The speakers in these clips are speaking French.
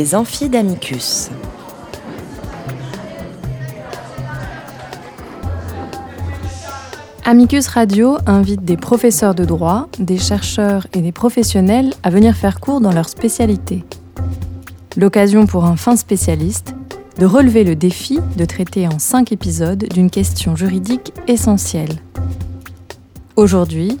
Les amphidamicus. Amicus Radio invite des professeurs de droit, des chercheurs et des professionnels à venir faire cours dans leur spécialité. L'occasion pour un fin spécialiste de relever le défi de traiter en cinq épisodes d'une question juridique essentielle. Aujourd'hui,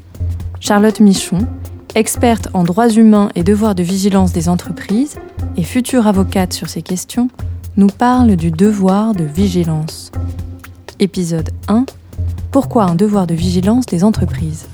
Charlotte Michon, experte en droits humains et devoirs de vigilance des entreprises et future avocate sur ces questions, nous parle du devoir de vigilance. Épisode 1 Pourquoi un devoir de vigilance des entreprises?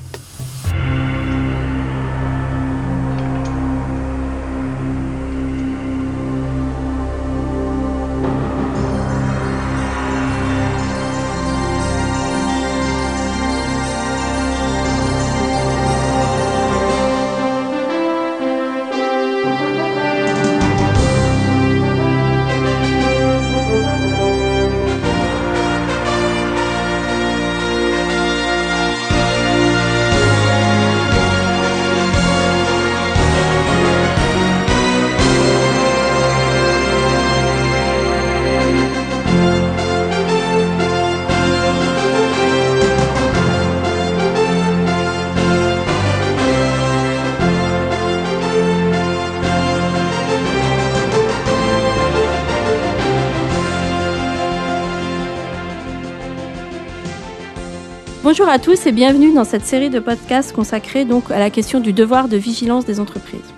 Bonjour à tous et bienvenue dans cette série de podcasts consacrée donc à la question du devoir de vigilance des entreprises.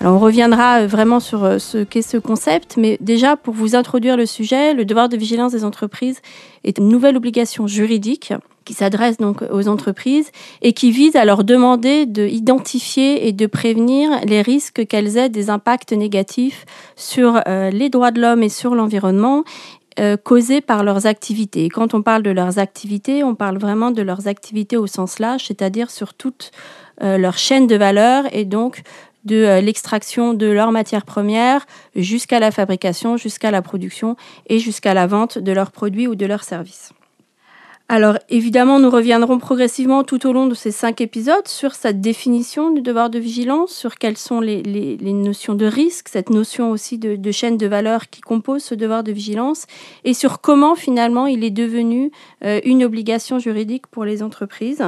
Alors on reviendra euh, vraiment sur euh, ce qu'est ce concept, mais déjà pour vous introduire le sujet, le devoir de vigilance des entreprises est une nouvelle obligation juridique qui s'adresse donc aux entreprises et qui vise à leur demander d'identifier et de prévenir les risques qu'elles aient des impacts négatifs sur euh, les droits de l'homme et sur l'environnement euh, causées par leurs activités. Quand on parle de leurs activités, on parle vraiment de leurs activités au sens large, c'est-à-dire sur toute euh, leur chaîne de valeur et donc de euh, l'extraction de leurs matières premières jusqu'à la fabrication, jusqu'à la production et jusqu'à la vente de leurs produits ou de leurs services. Alors évidemment, nous reviendrons progressivement tout au long de ces cinq épisodes sur cette définition du devoir de vigilance, sur quelles sont les, notions de risque, cette notion aussi de, chaîne de valeur qui compose ce devoir de vigilance, et sur comment finalement il est devenu euh, une obligation juridique pour les entreprises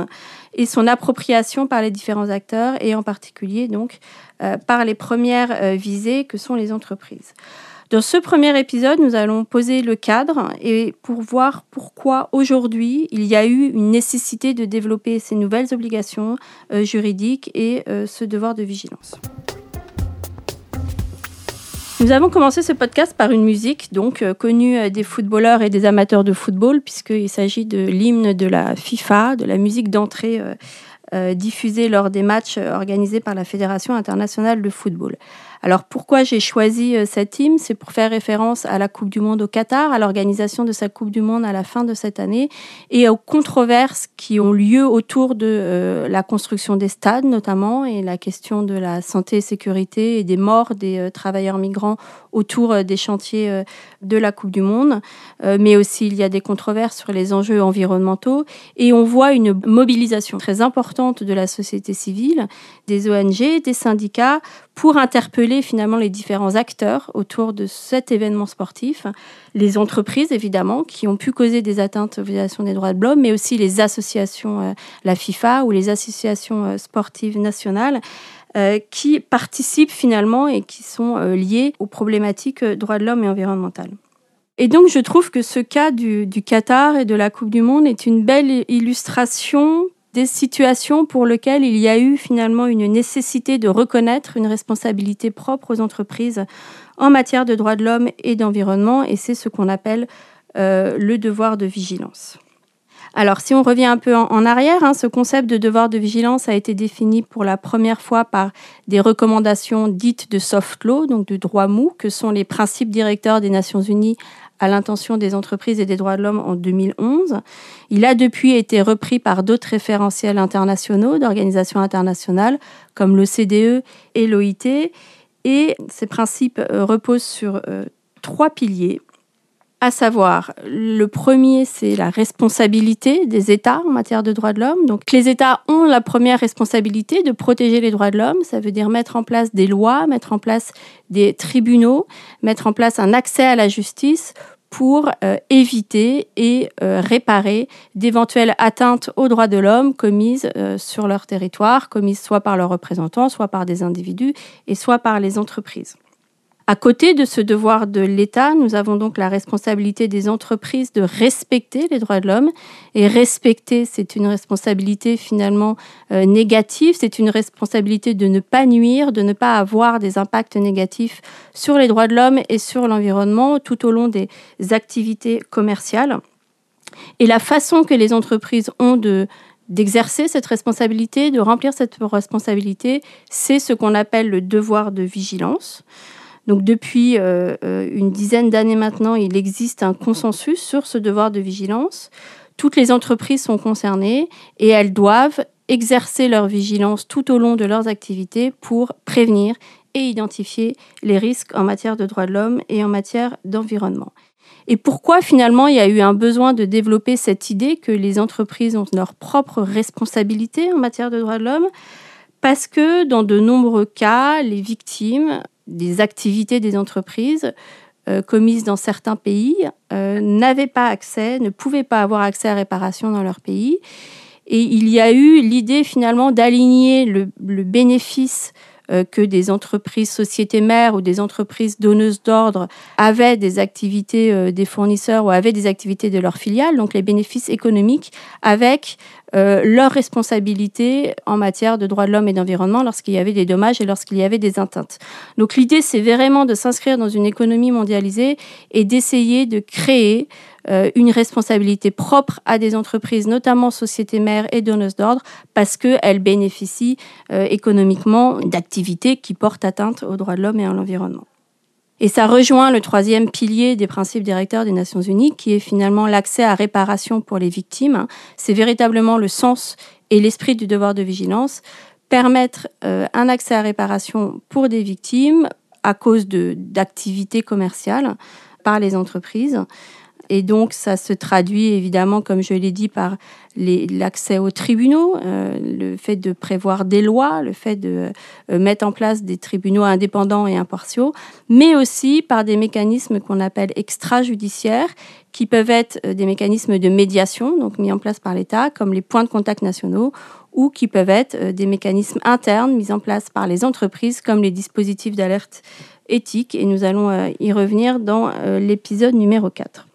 et son appropriation par les différents acteurs, et en particulier donc euh, par les premières euh, visées que sont les entreprises. Dans ce premier épisode, nous allons poser le cadre et pour voir pourquoi aujourd'hui il y a eu une nécessité de développer ces nouvelles obligations euh, juridiques et euh, ce devoir de vigilance. Nous avons commencé ce podcast par une musique donc euh, connue des footballeurs et des amateurs de football puisqu'il s'agit de l'hymne de la FIFA, de la musique d'entrée diffusée lors des matchs organisés par la Fédération internationale de football. Alors pourquoi j'ai choisi euh, cette team C'est pour faire référence à la Coupe du Monde au Qatar, à l'organisation de cette Coupe du Monde à la fin de cette année et aux controverses qui ont lieu autour de euh, la construction des stades notamment et la question de la santé et sécurité et des morts des euh, travailleurs migrants autour des chantiers de la Coupe du Monde. mais aussi il y a des controverses sur les enjeux environnementaux et on voit une mobilisation très importante de la société civile, des ONG, des syndicats pour interpeller finalement les différents acteurs autour de cet événement sportif, les entreprises évidemment qui ont pu causer des atteintes aux violations des droits de l'homme, mais aussi les associations, euh, la FIFA ou les associations euh, sportives nationales. Euh, qui participent finalement et qui sont liées aux problématiques droits de l'homme et environnementales. Et donc, je trouve que ce cas du, Qatar et de la Coupe du Monde est une belle illustration des situations pour lesquelles il y a eu finalement une nécessité de reconnaître une responsabilité propre aux entreprises en matière de droits de l'homme et d'environnement, et c'est ce qu'on appelle euh, le devoir de vigilance. Alors, si on revient un peu en, arrière, hein, ce concept de devoir de vigilance a été défini pour la première fois par des recommandations dites de soft law, donc du droit mou, que sont les principes directeurs des Nations Unies à l'intention des entreprises et des droits de l'homme en 2011. Il a depuis été repris par d'autres référentiels internationaux d'organisations internationales comme l'OCDE et l'OIT. Et ces principes euh, reposent sur euh, trois piliers. À savoir, le premier, c'est la responsabilité des États en matière de droits de l'homme. Donc, les États ont la première responsabilité de protéger les droits de l'homme. Ça veut dire mettre en place des lois, mettre en place des tribunaux, mettre en place un accès à la justice pour euh, éviter et euh, réparer d'éventuelles atteintes aux droits de l'homme commises euh, sur leur territoire, commises soit par leurs représentants, soit par des individus et soit par les entreprises. À côté de ce devoir de l'État, nous avons donc la responsabilité des entreprises de respecter les droits de l'homme. Et respecter, c'est une responsabilité finalement euh, négative, c'est une responsabilité de ne pas nuire, de ne pas avoir des impacts négatifs sur les droits de l'homme et sur l'environnement tout au long des activités commerciales. Et la façon que les entreprises ont de d'exercer cette responsabilité, de remplir cette responsabilité, c'est ce qu'on appelle le devoir de vigilance. Donc depuis euh, euh, une dizaine d'années maintenant, il existe un consensus sur ce devoir de vigilance. Toutes les entreprises sont concernées et elles doivent exercer leur vigilance tout au long de leurs activités pour prévenir et identifier les risques en matière de droits de l'homme et en matière d'environnement. Et pourquoi finalement il y a eu un besoin de développer cette idée que les entreprises ont leur propre responsabilité en matière de droits de l'homme? Parce que dans de nombreux cas, les victimes des activités des entreprises euh, commises dans certains pays euh, n'avaient pas accès, ne pouvaient pas avoir accès à réparation dans leur pays. Et il y a eu l'idée finalement d'aligner le, bénéfice euh, que des entreprises sociétés mères ou des entreprises donneuses d'ordre avaient des activités des fournisseurs ou avaient des activités de leurs filiales, donc les bénéfices économiques, avec euh, leur responsabilité en matière de droits de l'homme et d'environnement lorsqu'il y avait des dommages et lorsqu'il y avait des atteintes. Donc l'idée, c'est vraiment de s'inscrire dans une économie mondialisée et d'essayer de créer euh, une responsabilité propre à des entreprises, notamment sociétés mères et donneuses d'ordre, parce qu'elles bénéficient euh, économiquement d'activités qui portent atteinte aux droits de l'homme et à l'environnement. Et ça rejoint le troisième pilier des principes directeurs des Nations Unies, qui est finalement l'accès à réparation pour les victimes. C'est véritablement le sens et l'esprit du devoir de vigilance, permettre euh, un accès à réparation pour des victimes à cause d'activités commerciales par les entreprises. Et donc, ça se traduit évidemment, comme je l'ai dit, par l'accès aux tribunaux, euh, le fait de prévoir des lois, le fait de euh, mettre en place des tribunaux indépendants et impartiaux, mais aussi par des mécanismes qu'on appelle extrajudiciaires, qui peuvent être euh, des mécanismes de médiation, donc mis en place par l'État, comme les points de contact nationaux, ou qui peuvent être des mécanismes internes mis en place par les entreprises, comme les dispositifs d'alerte éthique. Et nous allons y revenir dans l'épisode numéro 4.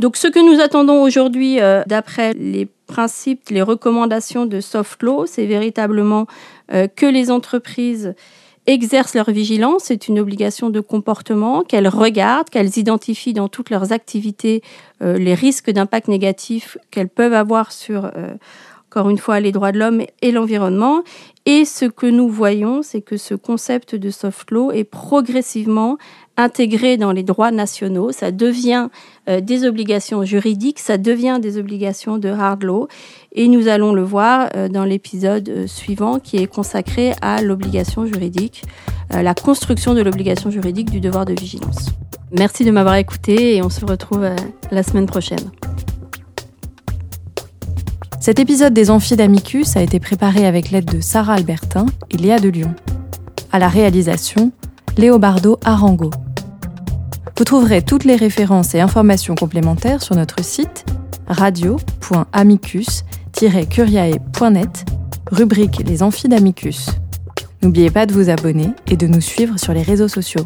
Donc ce que nous attendons aujourd'hui, euh, d'après les principes, les recommandations de soft law, c'est véritablement euh, que les entreprises exercent leur vigilance, c'est une obligation de comportement, qu'elles regardent, qu'elles identifient dans toutes leurs activités euh, les risques d'impact négatif qu'elles peuvent avoir sur, encore une fois, les droits de l'homme et l'environnement. Et ce que nous voyons, c'est que ce concept de soft law est progressivement intégré dans les droits nationaux, ça devient euh, des obligations juridiques, ça devient des obligations de hard law. Et nous allons le voir euh, dans l'épisode euh, suivant qui est consacré à l'obligation juridique, la construction de l'obligation juridique du devoir de vigilance. Merci de m'avoir écouté et on se retrouve la semaine prochaine. Cet épisode des Amphis d'Amicus a été préparé avec l'aide de Sarah Albertin et Léa de Lyon. À la réalisation, Léobardo Arango. Vous trouverez toutes les références et informations complémentaires sur notre site radio.amicus-curiae.net, rubrique Les amphis d'Amicus. N'oubliez pas de vous abonner et de nous suivre sur les réseaux sociaux.